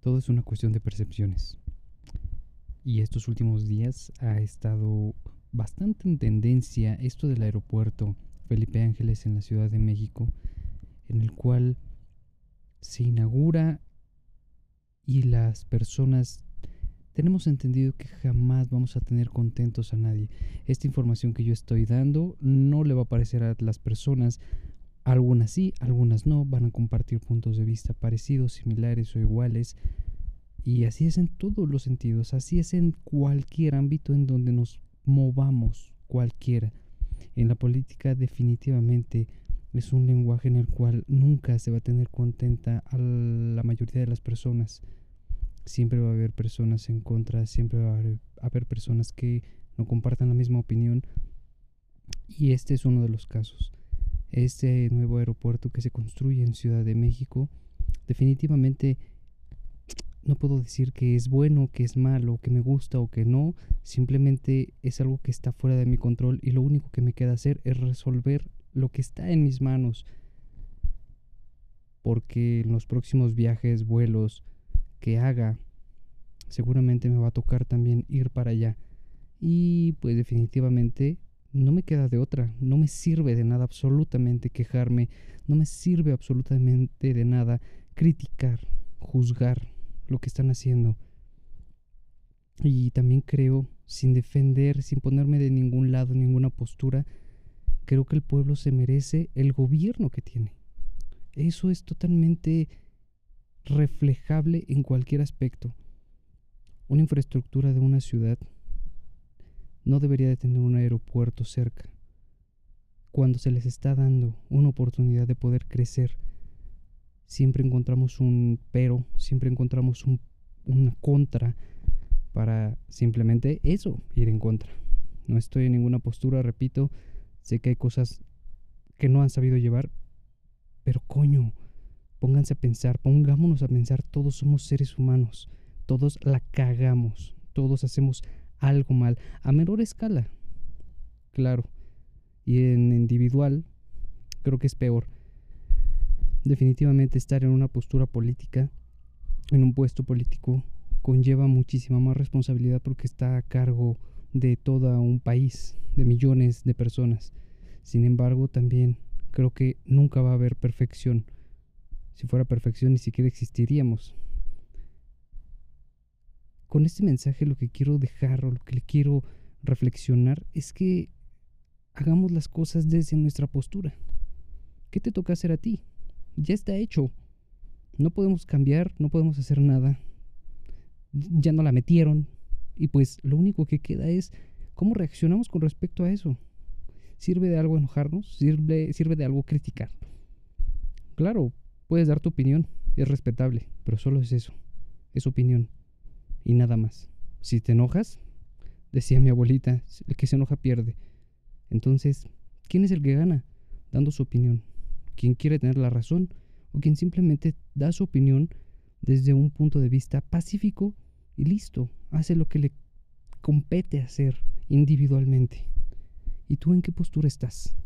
Todo es una cuestión de percepciones. Y estos últimos días ha estado bastante en tendencia esto del aeropuerto Felipe Ángeles en la Ciudad de México, en el cual se inaugura y las personas tenemos entendido que jamás vamos a tener contentos a nadie. Esta información que yo estoy dando no le va a parecer a las personas, algunas sí, algunas no, van a compartir puntos de vista parecidos, similares o iguales. Y así es en todos los sentidos, así es en cualquier ámbito en donde nos movamos, cualquiera. En la política definitivamente es un lenguaje en el cual nunca se va a tener contenta a la mayoría de las personas. Siempre va a haber personas en contra, siempre va a haber, personas que no compartan la misma opinión. Y este es uno de los casos. Este nuevo aeropuerto que se construye en Ciudad de México definitivamente no puedo decir que es bueno, que es malo, que me gusta o que no, simplemente es algo que está fuera de mi control y lo único que me queda hacer es resolver lo que está en mis manos. Porque en los próximos viajes, vuelos que haga, seguramente me va a tocar también ir para allá. Y pues definitivamente no me queda de otra, no me sirve de nada absolutamente quejarme, no me sirve absolutamente de nada criticar, juzgar lo que están haciendo. Y también creo, sin defender, sin ponerme de ningún lado, ninguna postura, creo que el pueblo se merece el gobierno que tiene. Eso es totalmente reflejable en cualquier aspecto. Una infraestructura de una ciudad no debería de tener un aeropuerto cerca. Cuando se les está dando una oportunidad de poder crecer, siempre encontramos un pero, siempre encontramos un, una contra para simplemente eso, ir en contra. No estoy en ninguna postura, repito, sé que hay cosas que no han sabido llevar, pero coño, pónganse a pensar, pongámonos a pensar, todos somos seres humanos, todos la cagamos, todos hacemos algo mal, a menor escala, claro, y en individual creo que es peor definitivamente estar en una postura política, en un puesto político, conlleva muchísima más responsabilidad porque está a cargo de todo un país, de millones de personas. Sin embargo, también creo que nunca va a haber perfección. Si fuera perfección, ni siquiera existiríamos. Con este mensaje lo que quiero dejar o lo que le quiero reflexionar es que hagamos las cosas desde nuestra postura. ¿Qué te toca hacer a ti? ya está hecho. No podemos cambiar, no podemos hacer nada. Ya no la metieron. Y pues lo único que queda es cómo reaccionamos con respecto a eso. ¿Sirve de algo enojarnos? ¿Sirve, sirve de algo criticar? Claro, puedes dar tu opinión, es respetable, pero solo es eso, es opinión y nada más. Si te enojas, decía mi abuelita, el que se enoja pierde. Entonces, ¿quién es el que gana? Dando su opinión quien quiere tener la razón o quien simplemente da su opinión desde un punto de vista pacífico y listo, hace lo que le compete hacer individualmente. ¿Y tú en qué postura estás?